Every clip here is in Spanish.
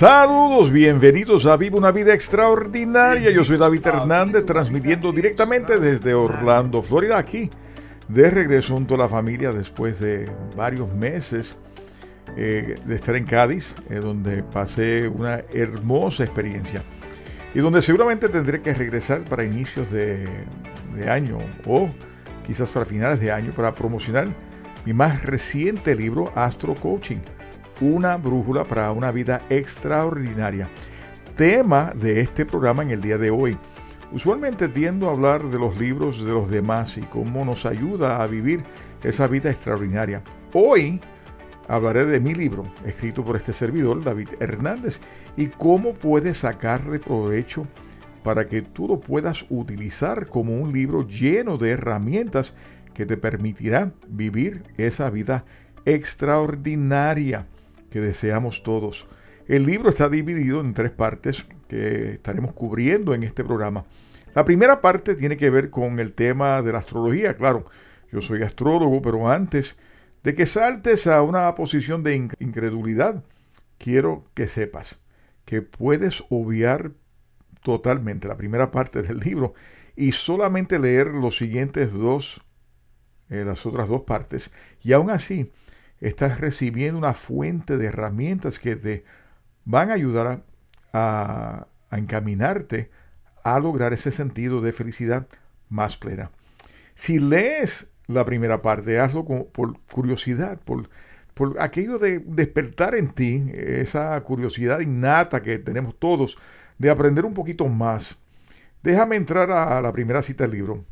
Saludos, bienvenidos a Viva una Vida Extraordinaria. Yo soy David Hernández, transmitiendo directamente desde Orlando, Florida, aquí, de regreso junto a la familia después de varios meses eh, de estar en Cádiz, eh, donde pasé una hermosa experiencia y donde seguramente tendré que regresar para inicios de, de año o quizás para finales de año para promocionar mi más reciente libro, Astro Coaching una brújula para una vida extraordinaria. Tema de este programa en el día de hoy. Usualmente tiendo a hablar de los libros de los demás y cómo nos ayuda a vivir esa vida extraordinaria. Hoy hablaré de mi libro, escrito por este servidor, David Hernández, y cómo puedes sacarle provecho para que tú lo puedas utilizar como un libro lleno de herramientas que te permitirá vivir esa vida extraordinaria que deseamos todos. El libro está dividido en tres partes que estaremos cubriendo en este programa. La primera parte tiene que ver con el tema de la astrología. Claro, yo soy astrólogo, pero antes de que saltes a una posición de incredulidad, quiero que sepas que puedes obviar totalmente la primera parte del libro y solamente leer los siguientes dos, eh, las otras dos partes, y aún así estás recibiendo una fuente de herramientas que te van a ayudar a, encaminarte a lograr ese sentido de felicidad más plena. Si lees la primera parte, hazlo por curiosidad, por, por aquello de despertar en ti esa curiosidad innata que tenemos todos de aprender un poquito más. Déjame entrar a la primera cita del libro.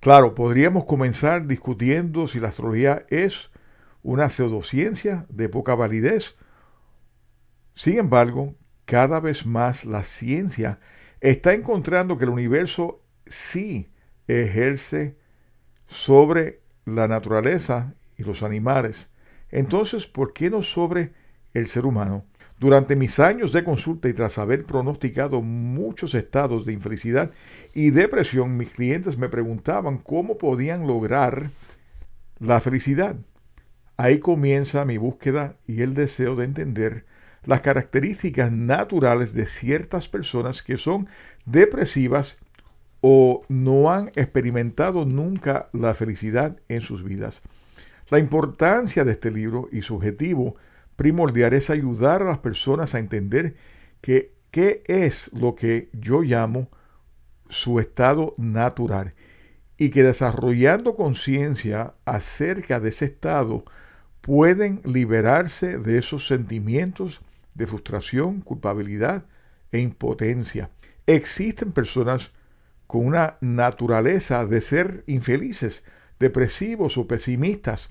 Claro, podríamos comenzar discutiendo si la astrología es una pseudociencia de poca validez. Sin embargo, cada vez más la ciencia está encontrando que el universo sí ejerce sobre la naturaleza y los animales. Entonces, ¿por qué no sobre el ser humano? Durante mis años de consulta y tras haber pronosticado muchos estados de infelicidad y depresión, mis clientes me preguntaban cómo podían lograr la felicidad. Ahí comienza mi búsqueda y el deseo de entender las características naturales de ciertas personas que son depresivas o no han experimentado nunca la felicidad en sus vidas. La importancia de este libro y su objetivo primordial es ayudar a las personas a entender qué es lo que yo llamo su estado natural y que desarrollando conciencia acerca de ese estado pueden liberarse de esos sentimientos de frustración, culpabilidad e impotencia. Existen personas con una naturaleza de ser infelices, depresivos o pesimistas.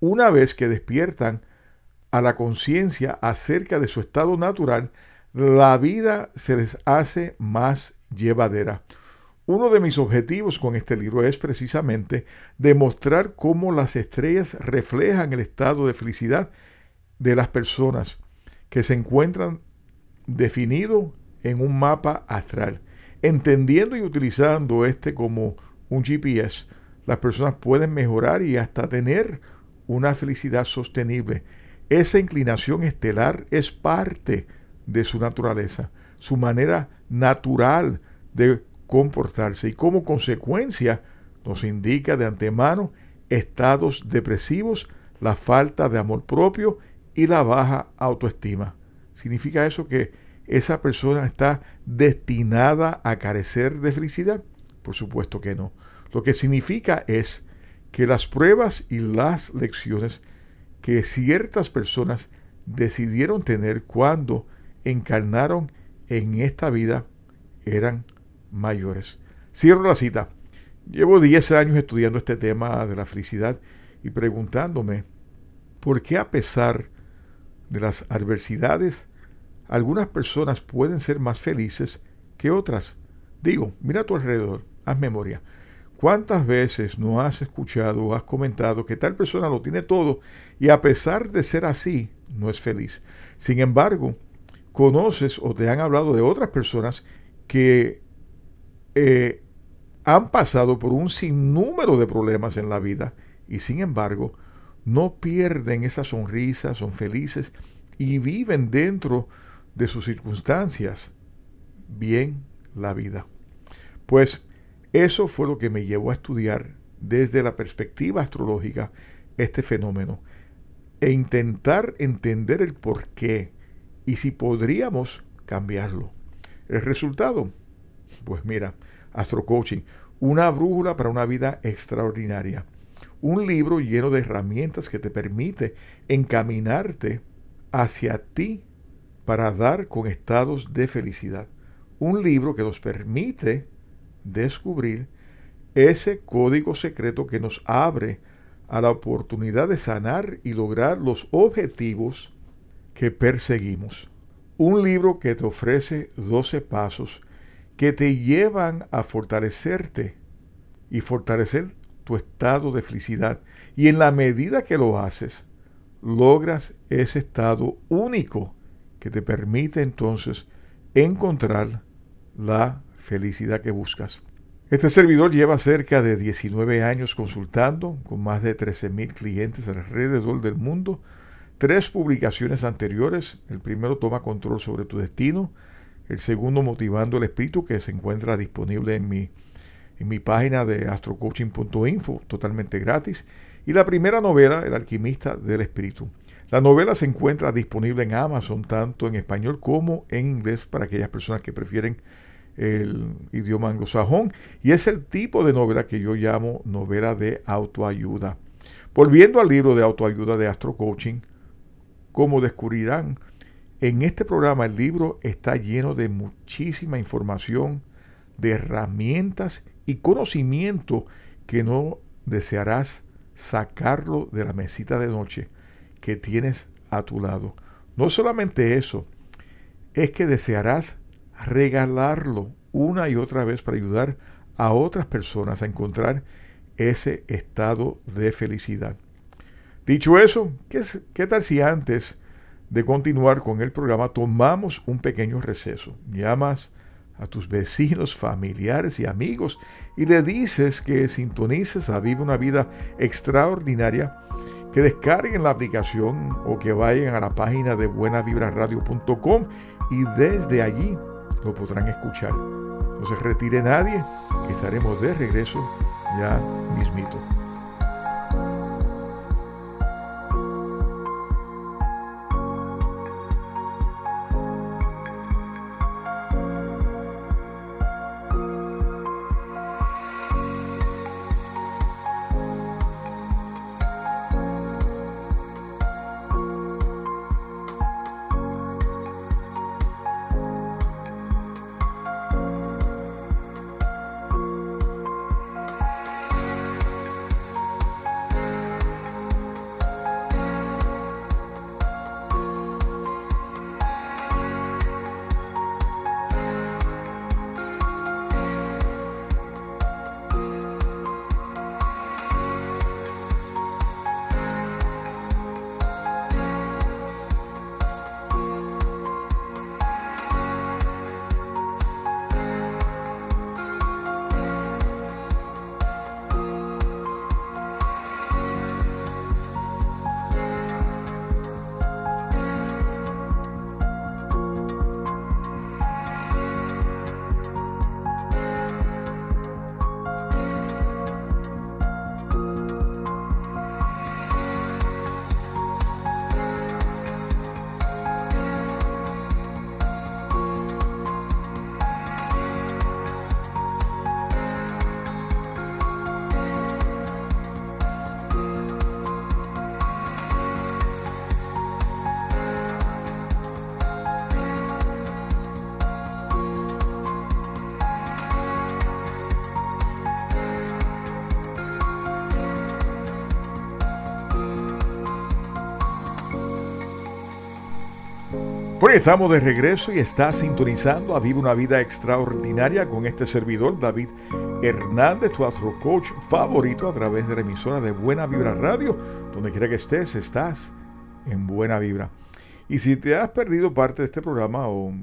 Una vez que despiertan a la conciencia acerca de su estado natural, la vida se les hace más llevadera. Uno de mis objetivos con este libro es precisamente demostrar cómo las estrellas reflejan el estado de felicidad de las personas que se encuentran definido en un mapa astral. Entendiendo y utilizando este como un GPS, las personas pueden mejorar y hasta tener una felicidad sostenible. Esa inclinación estelar es parte de su naturaleza, su manera natural de comportarse y como consecuencia nos indica de antemano estados depresivos, la falta de amor propio y la baja autoestima. ¿Significa eso que esa persona está destinada a carecer de felicidad? Por supuesto que no. Lo que significa es que las pruebas y las lecciones que ciertas personas decidieron tener cuando encarnaron en esta vida eran mayores. Cierro la cita. Llevo 10 años estudiando este tema de la felicidad y preguntándome por qué a pesar de las adversidades algunas personas pueden ser más felices que otras. Digo, mira a tu alrededor, haz memoria. ¿Cuántas veces no has escuchado o has comentado que tal persona lo tiene todo y a pesar de ser así, no es feliz? Sin embargo, conoces o te han hablado de otras personas que eh, han pasado por un sinnúmero de problemas en la vida y sin embargo no pierden esa sonrisa, son felices y viven dentro de sus circunstancias bien la vida. Pues eso fue lo que me llevó a estudiar desde la perspectiva astrológica este fenómeno e intentar entender el por qué y si podríamos cambiarlo. El resultado, pues mira, Astro Coaching, una brújula para una vida extraordinaria. Un libro lleno de herramientas que te permite encaminarte hacia ti para dar con estados de felicidad. Un libro que nos permite descubrir ese código secreto que nos abre a la oportunidad de sanar y lograr los objetivos que perseguimos. Un libro que te ofrece 12 pasos que te llevan a fortalecerte y fortalecer tu estado de felicidad. Y en la medida que lo haces, logras ese estado único que te permite entonces encontrar la felicidad que buscas. Este servidor lleva cerca de 19 años consultando con más de 13.000 clientes alrededor del mundo. Tres publicaciones anteriores. El primero toma control sobre tu destino. El segundo motivando el espíritu que se encuentra disponible en mi, en mi página de astrocoaching.info totalmente gratis. Y la primera novela, El alquimista del espíritu. La novela se encuentra disponible en Amazon tanto en español como en inglés para aquellas personas que prefieren el idioma anglosajón y es el tipo de novela que yo llamo novela de autoayuda. Volviendo al libro de autoayuda de Astro Coaching, como descubrirán, en este programa el libro está lleno de muchísima información, de herramientas y conocimiento que no desearás sacarlo de la mesita de noche que tienes a tu lado. No solamente eso, es que desearás regalarlo una y otra vez para ayudar a otras personas a encontrar ese estado de felicidad. Dicho eso, ¿qué, ¿qué, tal si antes de continuar con el programa tomamos un pequeño receso? Llamas a tus vecinos, familiares y amigos y le dices que sintonices a Vive una Vida Extraordinaria, que descarguen la aplicación o que vayan a la página de buenavibraradio.com y desde allí lo podrán escuchar. No se retire nadie, estaremos de regreso ya mismito. Estamos de regreso y está sintonizando a Vive una Vida Extraordinaria con este servidor, David Hernández, tu astro coach favorito a través de la emisora de Buena Vibra Radio. Donde quiera que estés, estás en Buena Vibra. Y si te has perdido parte de este programa o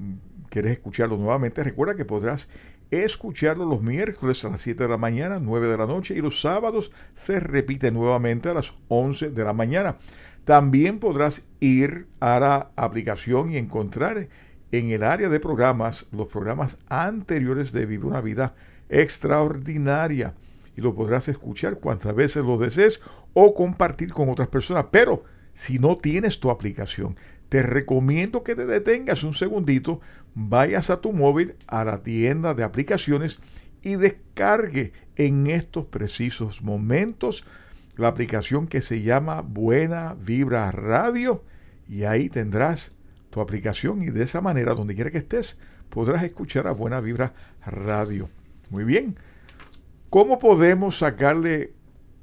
quieres escucharlo nuevamente, recuerda que podrás escucharlo los miércoles a las 7 de la mañana, 9 de la noche y los sábados se repite nuevamente a las 11 de la mañana. También podrás ir a la aplicación y encontrar en el área de programas los programas anteriores de Vive una Vida Extraordinaria. Y lo podrás escuchar cuantas veces lo desees o compartir con otras personas. Pero si no tienes tu aplicación, te recomiendo que te detengas un segundito, vayas a tu móvil, a la tienda de aplicaciones y descargue en estos precisos momentos la aplicación que se llama Buena Vibra Radio y ahí tendrás tu aplicación y de esa manera, donde quiera que estés, podrás escuchar a Buena Vibra Radio. Muy bien. ¿Cómo podemos sacarle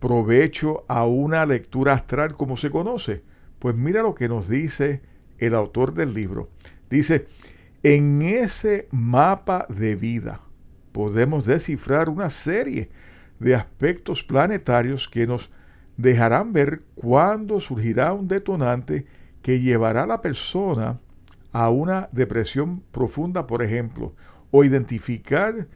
provecho a una lectura astral como se conoce? Pues mira lo que nos dice el autor del libro. Dice, en ese mapa de vida podemos descifrar una serie de aspectos planetarios que nos dejarán ver cuándo surgirá un detonante que llevará a la persona a una depresión profunda, por ejemplo, o identificar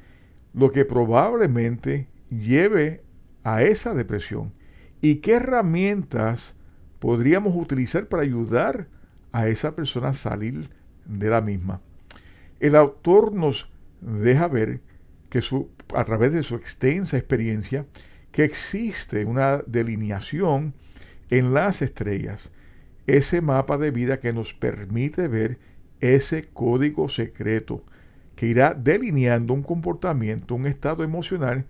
lo que probablemente lleve a esa depresión y qué herramientas podríamos utilizar para ayudar a esa persona a salir de la misma. El autor nos deja ver que su, a través de su extensa experiencia que existe una delineación en las estrellas, ese mapa de vida que nos permite ver ese código secreto que irá delineando un comportamiento, un estado emocional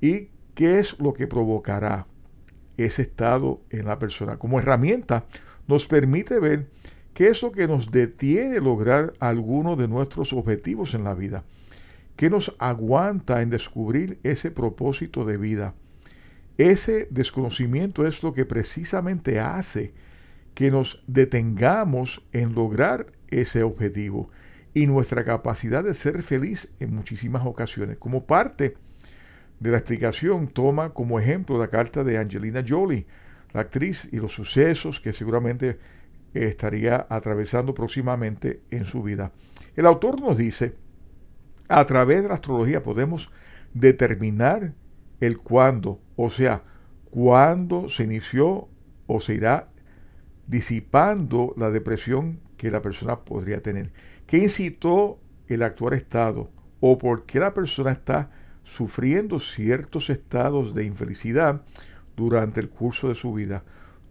y qué es lo que provocará ese estado en la persona. Como herramienta nos permite ver qué es lo que nos detiene lograr alguno de nuestros objetivos en la vida, qué nos aguanta en descubrir ese propósito de vida ese desconocimiento es lo que precisamente hace que nos detengamos en lograr ese objetivo y nuestra capacidad de ser feliz en muchísimas ocasiones. Como parte de la explicación, toma como ejemplo la carta de Angelina Jolie, la actriz, y los sucesos que seguramente estaría atravesando próximamente en su vida. El autor nos dice, a través de la astrología podemos determinar el cuándo, o sea, cuándo se inició o se irá disipando la depresión que la persona podría tener. ¿Qué incitó el actual estado? ¿O por qué la persona está sufriendo ciertos estados de infelicidad durante el curso de su vida?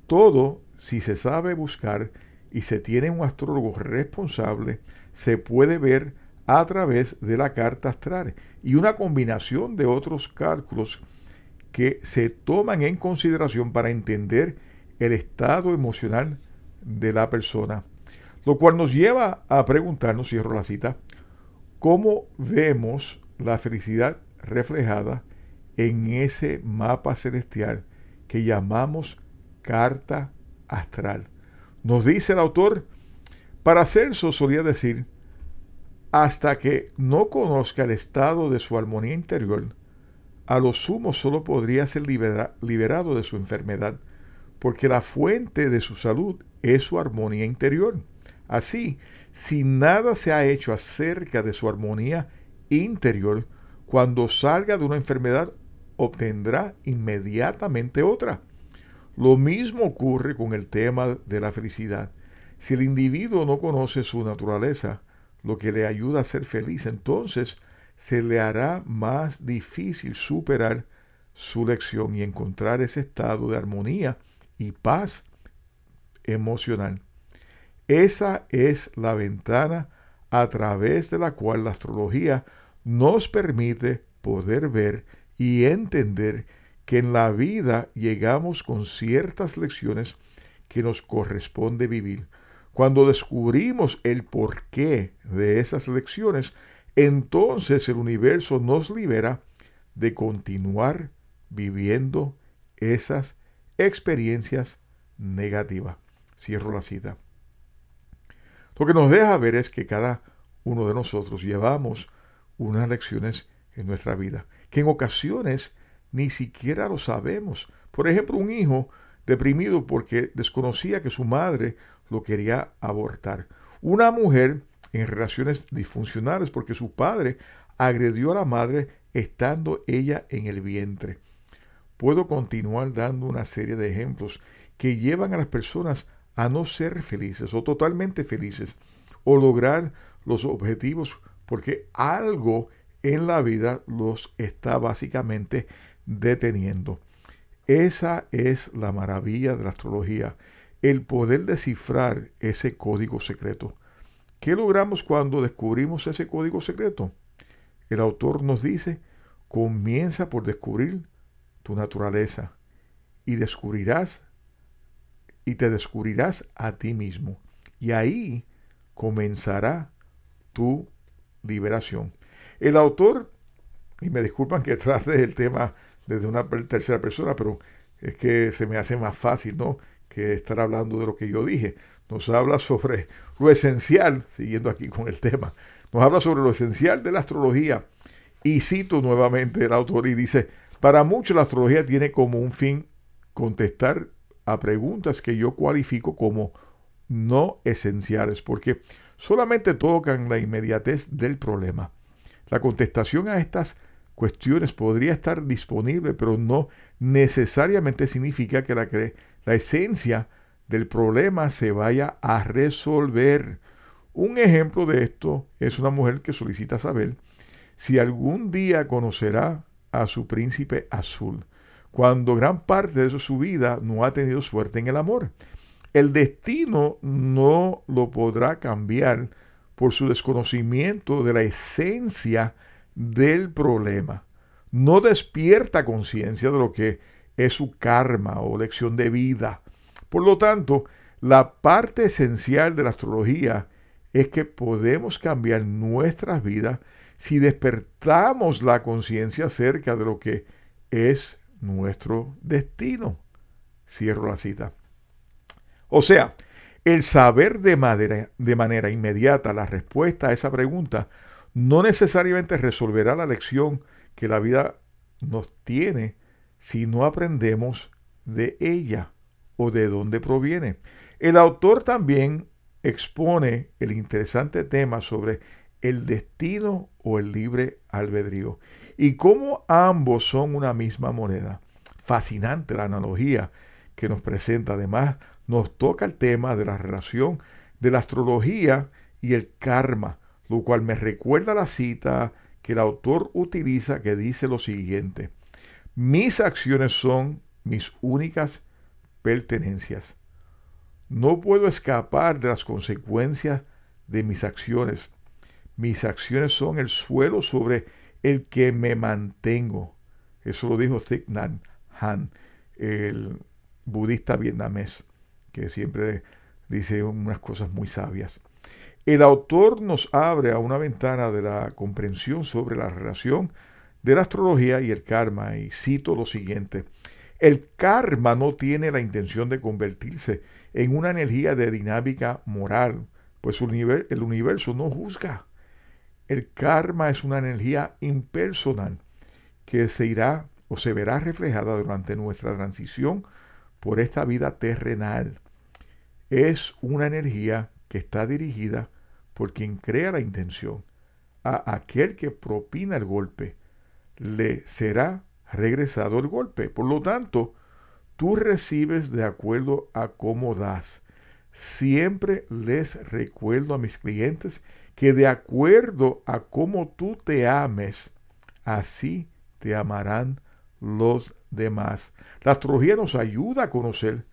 Todo, si se sabe buscar y se tiene un astrólogo responsable, se puede ver a través de la carta astral y una combinación de otros cálculos que se toman en consideración para entender el estado emocional de la persona. Lo cual nos lleva a preguntarnos, cierro la cita, cómo vemos la felicidad reflejada en ese mapa celestial que llamamos carta astral. Nos dice el autor, Paracelso solía decir, hasta que no conozca el estado de su armonía interior, a lo sumo solo podría ser liberado de su enfermedad, porque la fuente de su salud es su armonía interior. Así, si nada se ha hecho acerca de su armonía interior, cuando salga de una enfermedad obtendrá inmediatamente otra. Lo mismo ocurre con el tema de la felicidad. Si el individuo no conoce su naturaleza, lo que le ayuda a ser feliz, entonces se le hará más difícil superar su lección y encontrar ese estado de armonía y paz emocional. Esa es la ventana a través de la cual la astrología nos permite poder ver y entender que en la vida llegamos con ciertas lecciones que nos corresponde vivir. Cuando descubrimos el porqué de esas lecciones, entonces el universo nos libera de continuar viviendo esas experiencias negativas. Cierro la cita. Lo que nos deja ver es que cada uno de nosotros llevamos unas lecciones en nuestra vida, que en ocasiones ni siquiera lo sabemos. Por ejemplo, un hijo deprimido porque desconocía que su madre lo quería abortar. Una mujer en relaciones disfuncionales porque su padre agredió a la madre estando ella en el vientre. Puedo continuar dando una serie de ejemplos que llevan a las personas a no ser felices o totalmente felices o lograr los objetivos porque algo en la vida los está básicamente deteniendo. Esa es la maravilla de la astrología, el poder descifrar ese código secreto. ¿Qué logramos cuando descubrimos ese código secreto? El autor nos dice, comienza por descubrir tu naturaleza y descubrirás y te descubrirás a ti mismo. Y ahí comenzará tu liberación. El autor, y me disculpan que trate el tema desde una tercera persona, pero es que se me hace más fácil, ¿no? Que estar hablando de lo que yo dije. Nos habla sobre lo esencial, siguiendo aquí con el tema, nos habla sobre lo esencial de la astrología. Y cito nuevamente el autor y dice, para muchos la astrología tiene como un fin contestar a preguntas que yo cualifico como no esenciales, porque solamente tocan la inmediatez del problema. La contestación a estas cuestiones podría estar disponible, pero no necesariamente significa que la, la esencia del problema se vaya a resolver. Un ejemplo de esto es una mujer que solicita saber si algún día conocerá a su príncipe azul, cuando gran parte de su vida no ha tenido suerte en el amor. El destino no lo podrá cambiar por su desconocimiento de la esencia del problema. No despierta conciencia de lo que es su karma o lección de vida. Por lo tanto, la parte esencial de la astrología es que podemos cambiar nuestras vidas si despertamos la conciencia acerca de lo que es nuestro destino. Cierro la cita. O sea, el saber de manera, de manera inmediata la respuesta a esa pregunta no necesariamente resolverá la lección que la vida nos tiene si no aprendemos de ella o de dónde proviene. El autor también expone el interesante tema sobre el destino o el libre albedrío y cómo ambos son una misma moneda. Fascinante la analogía que nos presenta. Además, nos toca el tema de la relación de la astrología y el karma, lo cual me recuerda la cita que el autor utiliza que dice lo siguiente, mis acciones son mis únicas pertenencias. No puedo escapar de las consecuencias de mis acciones. Mis acciones son el suelo sobre el que me mantengo. Eso lo dijo Thich Nhat Hanh, el budista vietnamés que siempre dice unas cosas muy sabias. El autor nos abre a una ventana de la comprensión sobre la relación de la astrología y el karma, y cito lo siguiente. El karma no tiene la intención de convertirse en una energía de dinámica moral, pues el universo no juzga. El karma es una energía impersonal que se irá o se verá reflejada durante nuestra transición por esta vida terrenal es una energía que está dirigida por quien crea la intención. A aquel que propina el golpe le será regresado el golpe. Por lo tanto, tú recibes de acuerdo a cómo das. Siempre les recuerdo a mis clientes que de acuerdo a cómo tú te ames, así te amarán los demás. La astrología nos ayuda a conocer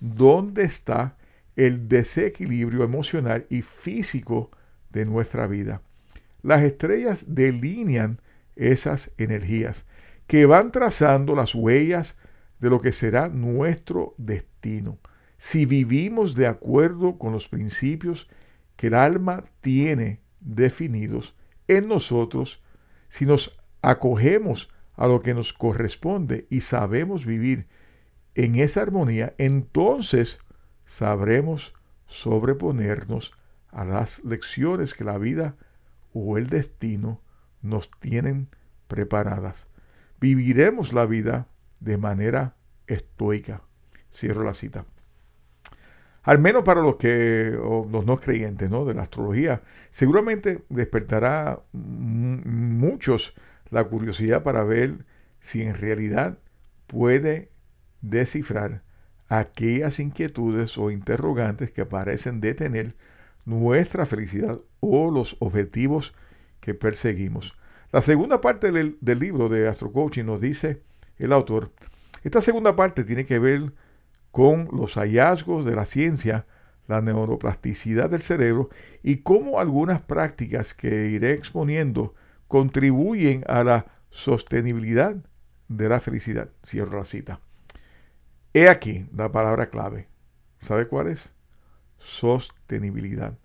dónde está el desequilibrio emocional y físico de nuestra vida. Las estrellas delinean esas energías que van trazando las huellas de lo que será nuestro destino. Si vivimos de acuerdo con los principios que el alma tiene definidos en nosotros, si nos acogemos a lo que nos corresponde y sabemos vivir en esa armonía, entonces sabremos sobreponernos a las lecciones que la vida o el destino nos tienen preparadas. Viviremos la vida de manera estoica. Cierro la cita. Al menos para los que los no creyentes ¿no? de la astrología, seguramente despertará muchos la curiosidad para ver si en realidad puede descifrar aquellas inquietudes o interrogantes que parecen detener nuestra felicidad o los objetivos que perseguimos. La segunda parte del, libro de Astro Coaching nos dice el autor, esta segunda parte tiene que ver con los hallazgos de la ciencia, la neuroplasticidad del cerebro y cómo algunas prácticas que iré exponiendo contribuyen a la sostenibilidad de la felicidad. Cierro la cita. He aquí la palabra clave. ¿Sabe cuál es? Sostenibilidad.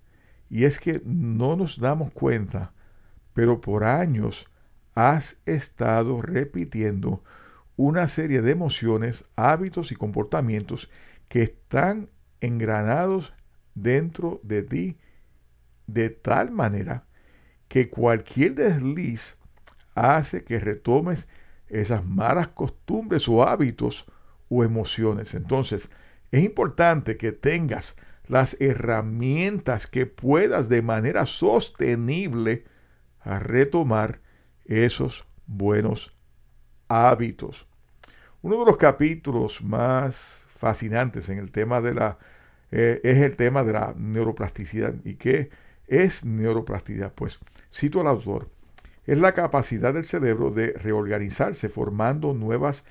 Y es que no nos damos cuenta, pero por años has estado repitiendo una serie de emociones, hábitos y comportamientos que están engranados dentro de ti de tal manera que cualquier desliz hace que retomes esas malas costumbres o hábitos o emociones. Entonces, es importante que tengas las herramientas que puedas de manera sostenible a retomar esos buenos hábitos. Uno de los capítulos más fascinantes en el tema de la eh, es el tema de la neuroplasticidad. ¿Y qué es neuroplasticidad? Pues cito al autor. Es la capacidad del cerebro de reorganizarse formando nuevas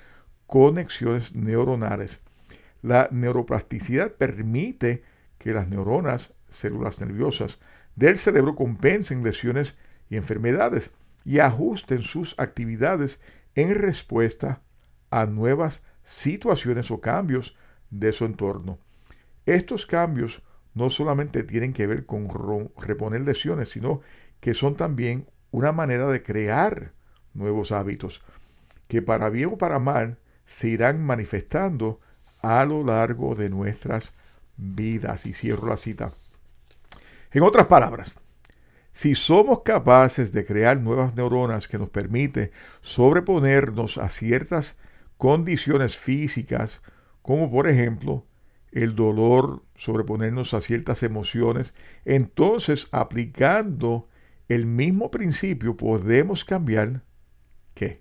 conexiones neuronales. La neuroplasticidad permite que las neuronas, células nerviosas del cerebro compensen lesiones y enfermedades y ajusten sus actividades en respuesta a nuevas situaciones o cambios de su entorno. Estos cambios no solamente tienen que ver con reponer lesiones, sino que son también una manera de crear nuevos hábitos, que para bien o para mal se irán manifestando a lo largo de nuestras vidas. Y cierro la cita. En otras palabras, si somos capaces de crear nuevas neuronas que nos permite sobreponernos a ciertas condiciones físicas, como por ejemplo el dolor, sobreponernos a ciertas emociones, entonces aplicando el mismo principio podemos cambiar ¿qué?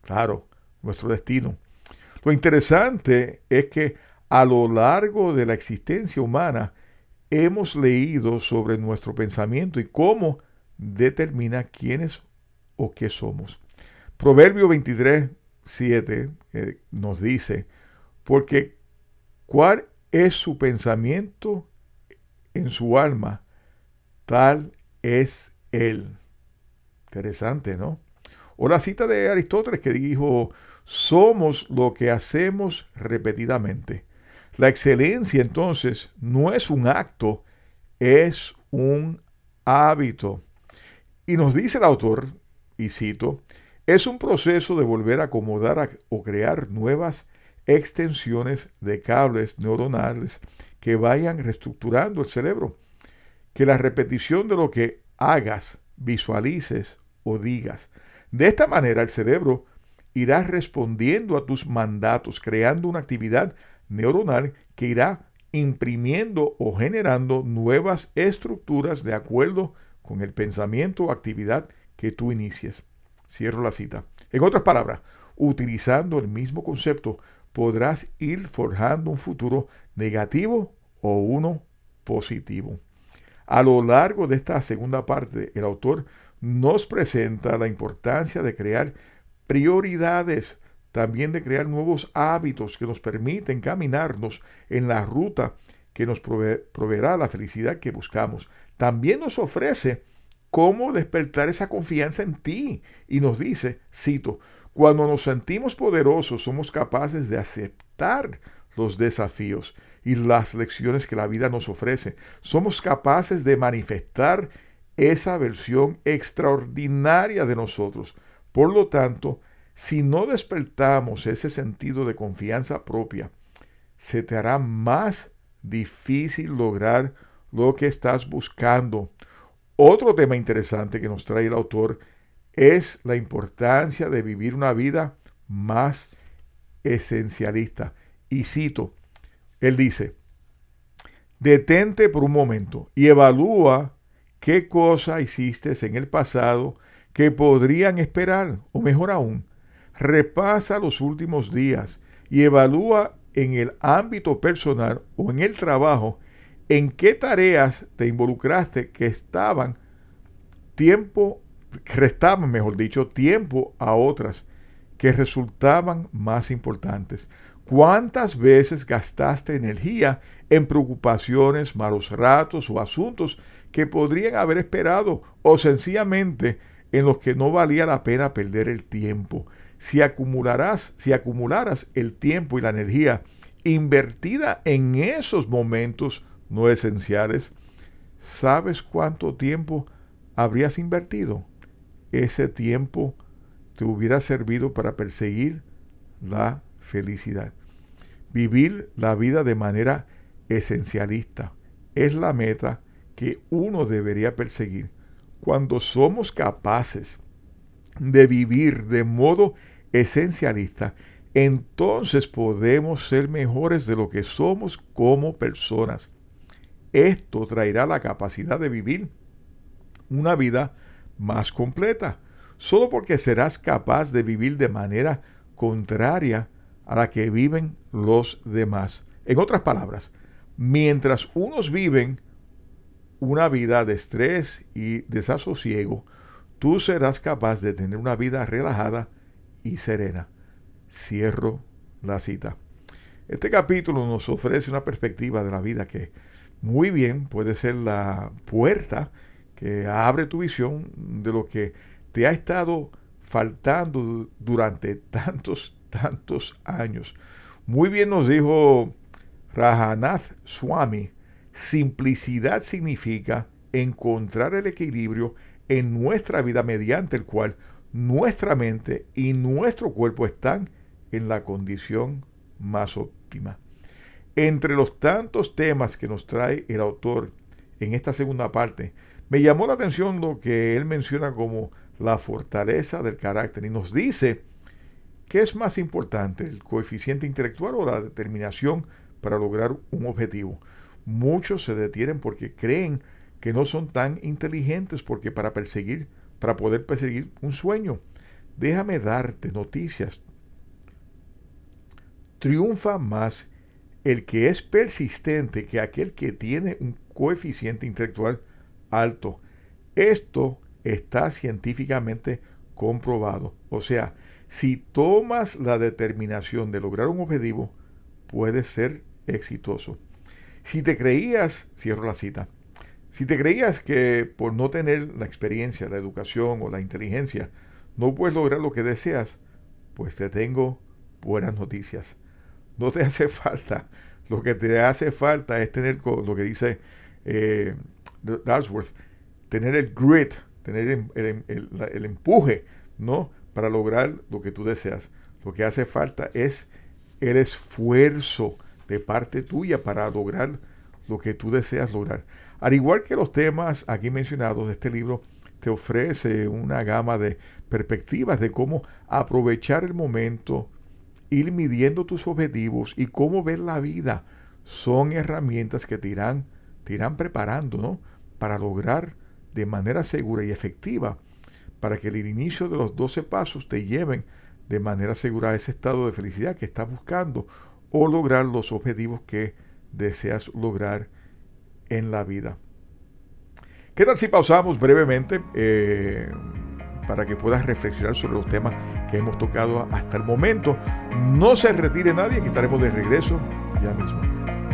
Claro, nuestro destino. Lo interesante es que a lo largo de la existencia humana hemos leído sobre nuestro pensamiento y cómo determina quiénes o qué somos. Proverbio 23, 7 eh, nos dice, porque cuál es su pensamiento en su alma, tal es él. Interesante, ¿no? O la cita de Aristóteles que dijo, somos lo que hacemos repetidamente. La excelencia entonces no es un acto, es un hábito. Y nos dice el autor, y cito, es un proceso de volver a acomodar o crear nuevas extensiones de cables neuronales que vayan reestructurando el cerebro. Que la repetición de lo que hagas, visualices o digas. De esta manera el cerebro irás respondiendo a tus mandatos, creando una actividad neuronal que irá imprimiendo o generando nuevas estructuras de acuerdo con el pensamiento o actividad que tú inicies. Cierro la cita. En otras palabras, utilizando el mismo concepto, podrás ir forjando un futuro negativo o uno positivo. A lo largo de esta segunda parte, el autor nos presenta la importancia de crear prioridades, también de crear nuevos hábitos que nos permiten caminarnos en la ruta que nos proveerá la felicidad que buscamos. También nos ofrece cómo despertar esa confianza en ti y nos dice, cito, cuando nos sentimos poderosos somos capaces de aceptar los desafíos y las lecciones que la vida nos ofrece. Somos capaces de manifestar esa versión extraordinaria de nosotros. Por lo tanto, si no despertamos ese sentido de confianza propia, se te hará más difícil lograr lo que estás buscando. Otro tema interesante que nos trae el autor es la importancia de vivir una vida más esencialista. Y cito, él dice, detente por un momento y evalúa qué cosa hiciste en el pasado que podrían esperar, o mejor aún, repasa los últimos días y evalúa en el ámbito personal o en el trabajo en qué tareas te involucraste que estaban tiempo, restaban, mejor dicho, tiempo a otras que resultaban más importantes. ¿Cuántas veces gastaste energía en preocupaciones, malos ratos o asuntos que podrían haber esperado o sencillamente en los que no valía la pena perder el tiempo? Si si acumularas el tiempo y la energía invertida en esos momentos no esenciales, ¿sabes cuánto tiempo habrías invertido? Ese tiempo te hubiera servido para perseguir la felicidad. Vivir la vida de manera esencialista es la meta que uno debería perseguir. Cuando somos capaces de vivir de modo esencialista, entonces podemos ser mejores de lo que somos como personas. Esto traerá la capacidad de vivir una vida más completa, solo porque serás capaz de vivir de manera contraria a la que viven los demás. En otras palabras, mientras unos viven una vida de estrés y desasosiego, tú serás capaz de tener una vida relajada y serena. Cierro la cita. Este capítulo nos ofrece una perspectiva de la vida que muy bien puede ser la puerta que abre tu visión de lo que te ha estado faltando durante tantos tantos años. Muy bien nos dijo Rajanath Swami, simplicidad significa encontrar el equilibrio en nuestra vida mediante el cual nuestra mente y nuestro cuerpo están en la condición más óptima. Entre los tantos temas que nos trae el autor en esta segunda parte, me llamó la atención lo que él menciona como la fortaleza del carácter y nos dice ¿Qué es más importante, el coeficiente intelectual o la determinación para lograr un objetivo? Muchos se detienen porque creen que no son tan inteligentes porque para perseguir, para poder perseguir un sueño. Déjame darte noticias. Triunfa más el que es persistente que aquel que tiene un coeficiente intelectual alto. Esto está científicamente comprobado. O sea, si tomas la determinación de lograr un objetivo, puedes ser exitoso. Si te creías, cierro la cita, si te creías que por no tener la experiencia, la educación o la inteligencia, no puedes lograr lo que deseas, pues te tengo buenas noticias. No te hace falta. Lo que te hace falta es tener lo que dice eh, tener el grit, tener el, el empuje, ¿no? para lograr lo que tú deseas. Lo que hace falta es el esfuerzo de parte tuya para lograr lo que tú deseas lograr. Al igual que los temas aquí mencionados este libro, te ofrece una gama de perspectivas de cómo aprovechar el momento, ir midiendo tus objetivos y cómo ver la vida. Son herramientas que te irán, te irán preparando ¿no? para lograr de manera segura y efectiva para que el inicio de los 12 pasos te lleven de manera segura a ese estado de felicidad que estás buscando o lograr los objetivos que deseas lograr en la vida. ¿Qué tal si pausamos brevemente eh, para que puedas reflexionar sobre los temas que hemos tocado hasta el momento? No se retire nadie, que estaremos de regreso ya mismo.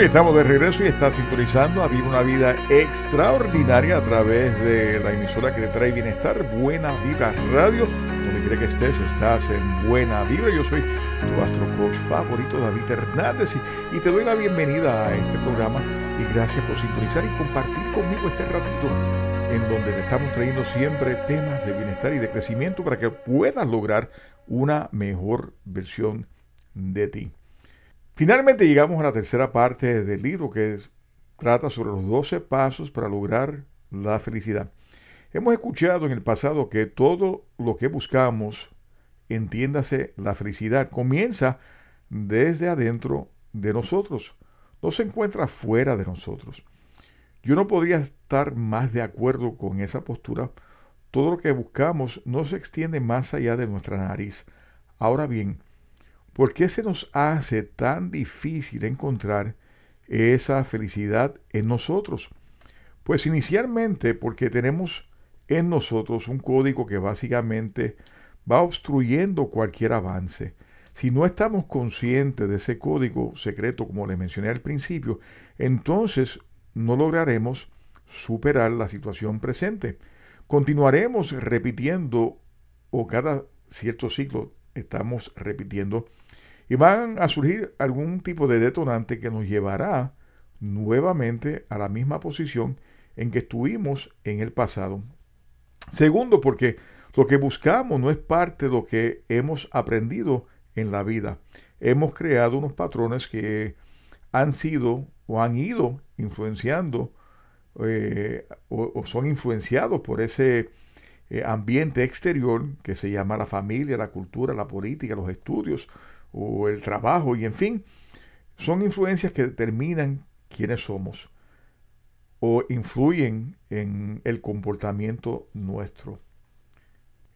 Estamos de regreso y está sintonizando a Viva una Vida Extraordinaria a través de la emisora que te trae bienestar, Buena Vida Radio. Donde quiera que estés, estás en Buena Vibra. Yo soy tu astro coach favorito, David Hernández, y, y te doy la bienvenida a este programa y gracias por sintonizar y compartir conmigo este ratito en donde te estamos trayendo siempre temas de bienestar y de crecimiento para que puedas lograr una mejor versión de ti. Finalmente llegamos a la tercera parte del libro que trata sobre los 12 pasos para lograr la felicidad. Hemos escuchado en el pasado que todo lo que buscamos, entiéndase la felicidad, comienza desde adentro de nosotros, no se encuentra fuera de nosotros. Yo no podría estar más de acuerdo con esa postura. Todo lo que buscamos no se extiende más allá de nuestra nariz. Ahora bien, ¿Por qué se nos hace tan difícil encontrar esa felicidad en nosotros? Pues inicialmente porque tenemos en nosotros un código que básicamente va obstruyendo cualquier avance. Si no estamos conscientes de ese código secreto, como le mencioné al principio, entonces no lograremos superar la situación presente. Continuaremos repitiendo o cada cierto ciclo estamos repitiendo y van a surgir algún tipo de detonante que nos llevará nuevamente a la misma posición en que estuvimos en el pasado. Segundo, porque lo que buscamos no es parte de lo que hemos aprendido en la vida. Hemos creado unos patrones que han sido o han ido influenciando eh, o, son influenciados por ese eh, ambiente exterior que se llama la familia, la cultura, la política, los estudios, o el trabajo y en fin, son influencias que determinan quiénes somos o influyen en el comportamiento nuestro.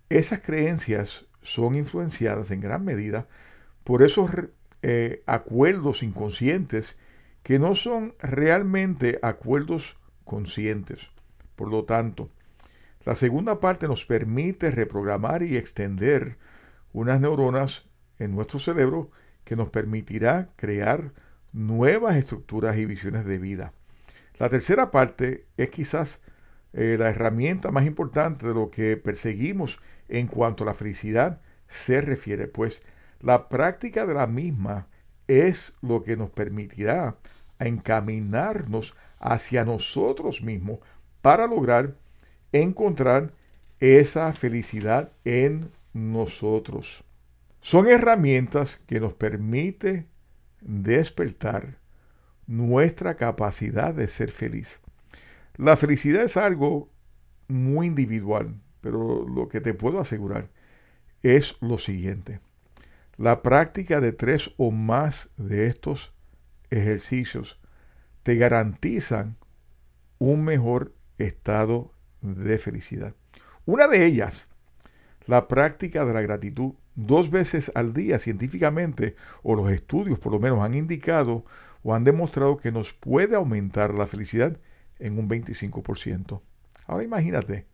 Esas creencias son influenciadas en gran medida por esos eh, acuerdos inconscientes que no son realmente acuerdos conscientes. Por lo tanto, la segunda parte nos permite reprogramar y extender unas neuronas en nuestro cerebro que nos permitirá crear nuevas estructuras y visiones de vida. La tercera parte es quizás eh, la herramienta más importante de lo que perseguimos en cuanto a la felicidad se refiere, pues la práctica de la misma es lo que nos permitirá encaminarnos hacia nosotros mismos para lograr encontrar esa felicidad en nosotros. Son herramientas que nos permite despertar nuestra capacidad de ser feliz. La felicidad es algo muy individual, pero lo que te puedo asegurar es lo siguiente. La práctica de tres o más de estos ejercicios te garantizan un mejor estado de felicidad. Una de ellas, la práctica de la gratitud dos veces al día científicamente, o los estudios por lo menos han indicado o han demostrado que nos puede aumentar la felicidad en un 25%. Ahora imagínate,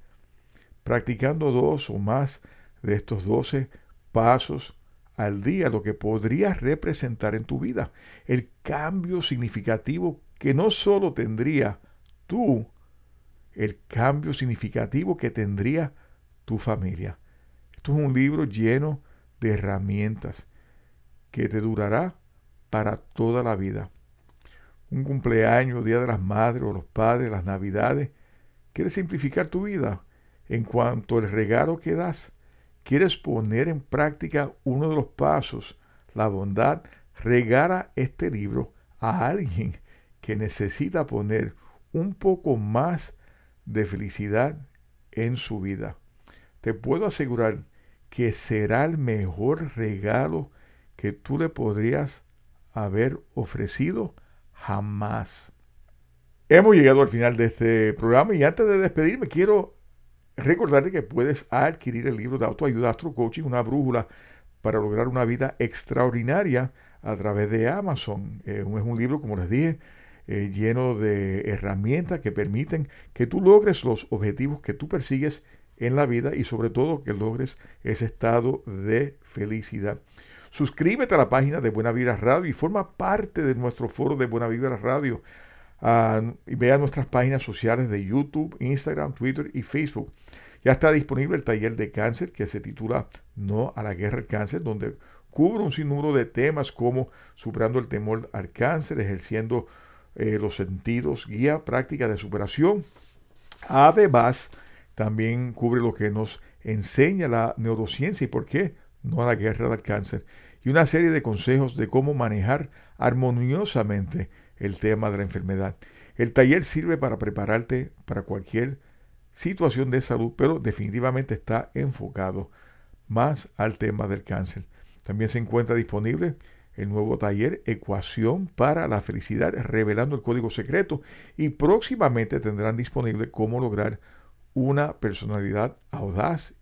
practicando dos o más de estos 12 pasos al día, lo que podría representar en tu vida el cambio significativo que no solo tendría tú, el cambio significativo que tendría tu familia. Esto es un libro lleno de herramientas que te durará para toda la vida. Un cumpleaños, Día de las Madres o los Padres, las Navidades. ¿Quieres simplificar tu vida en cuanto al regalo que das? ¿Quieres poner en práctica uno de los pasos, la bondad? Regala este libro a alguien que necesita poner un poco más de felicidad en su vida. Te puedo asegurar que será el mejor regalo que tú le podrías haber ofrecido jamás. Hemos llegado al final de este programa y antes de despedirme quiero recordarte que puedes adquirir el libro de autoayuda Astro Coaching, una brújula para lograr una vida extraordinaria a través de Amazon. Eh, es un libro, como les dije, eh, lleno de herramientas que permiten que tú logres los objetivos que tú persigues en la vida y sobre todo que logres ese estado de felicidad. Suscríbete a la página de Buena Vida Radio y forma parte de nuestro foro de Buena Vida Radio. Ah, y vea nuestras páginas sociales de YouTube, Instagram, Twitter y Facebook. Ya está disponible el taller de cáncer que se titula No a la guerra del cáncer, donde cubre un sinnúmero de temas como superando el temor al cáncer, ejerciendo eh, los sentidos, guía práctica de superación. Además, también cubre lo que nos enseña la neurociencia y por qué no a la guerra del cáncer. Y una serie de consejos de cómo manejar armoniosamente el tema de la enfermedad. El taller sirve para prepararte para cualquier situación de salud, pero definitivamente está enfocado más al tema del cáncer. También se encuentra disponible el nuevo taller Ecuación para la Felicidad, revelando el código secreto y próximamente tendrán disponible cómo lograr una personalidad audaz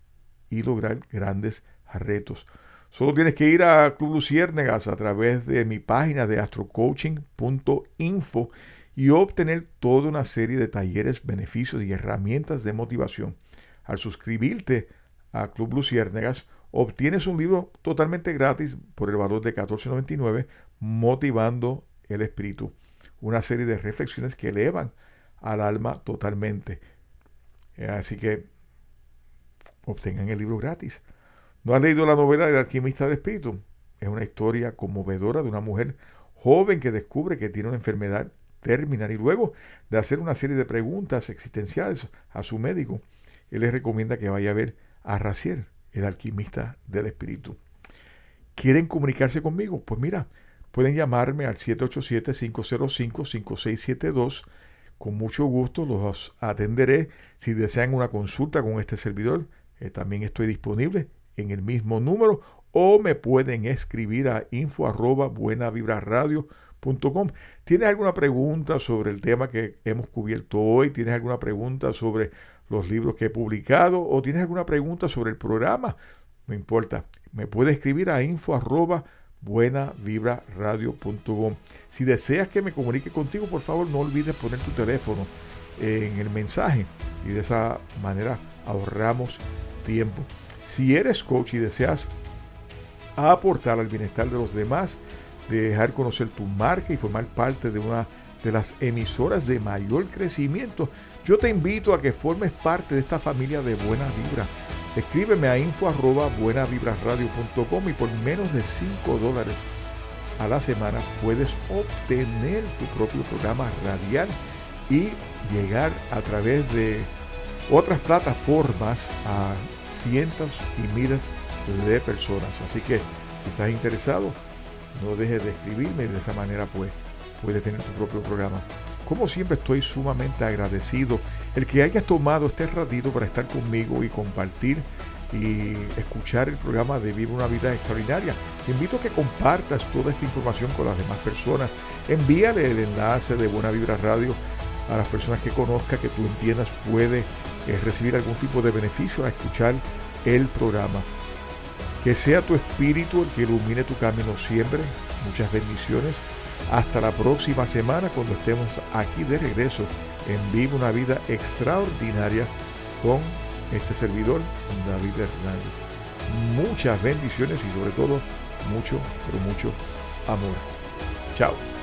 y lograr grandes retos. Solo tienes que ir a Club Luciérnegas a través de mi página de astrocoaching.info y obtener toda una serie de talleres, beneficios y herramientas de motivación. Al suscribirte a Club Luciérnegas, obtienes un libro totalmente gratis por el valor de $14.99, Motivando el Espíritu. Una serie de reflexiones que elevan al alma totalmente. Así que obtengan el libro gratis. ¿No has leído la novela El alquimista del espíritu? Es una historia conmovedora de una mujer joven que descubre que tiene una enfermedad terminal y luego de hacer una serie de preguntas existenciales a su médico, él le recomienda que vaya a ver a Raciel, el alquimista del espíritu. ¿Quieren comunicarse conmigo? Pues mira, pueden llamarme al 787-505-5672. Con mucho gusto los atenderé. Si desean una consulta con este servidor, eh, también estoy disponible en el mismo número o me pueden escribir a info arroba ¿Tienes alguna pregunta sobre el tema que hemos cubierto hoy? ¿Tienes alguna pregunta sobre los libros que he publicado? ¿O tienes alguna pregunta sobre el programa? No importa. Me puedes escribir a info arroba Si deseas que me comunique contigo, por favor no olvides poner tu teléfono en el mensaje y de esa manera ahorramos tiempo. Si eres coach y deseas aportar al bienestar de los demás, dejar conocer tu marca y formar parte de una de las emisoras de mayor crecimiento, yo te invito a que formes parte de esta familia de buena vibra. Escríbeme a info arroba y por menos de 5 dólares a la semana puedes obtener tu propio programa radial y llegar a través de otras plataformas a cientos y miles de personas. Así que si estás interesado, no dejes de escribirme y de esa manera pues puedes tener tu propio programa. Como siempre estoy sumamente agradecido el que hayas tomado este ratito para estar conmigo y compartir y escuchar el programa de Vive una vida extraordinaria. Te invito a que compartas toda esta información con las demás personas. Envíale el enlace de Buena Vibra Radio a las personas que conozca, que tú entiendas puede eh, recibir algún tipo de beneficio a escuchar el programa. Que sea tu espíritu el que ilumine tu camino siempre. Muchas bendiciones. Hasta la próxima semana cuando estemos aquí de regreso en Vivo una vida extraordinaria con este servidor, David Hernández. Muchas bendiciones y sobre todo mucho, pero mucho amor. Chao.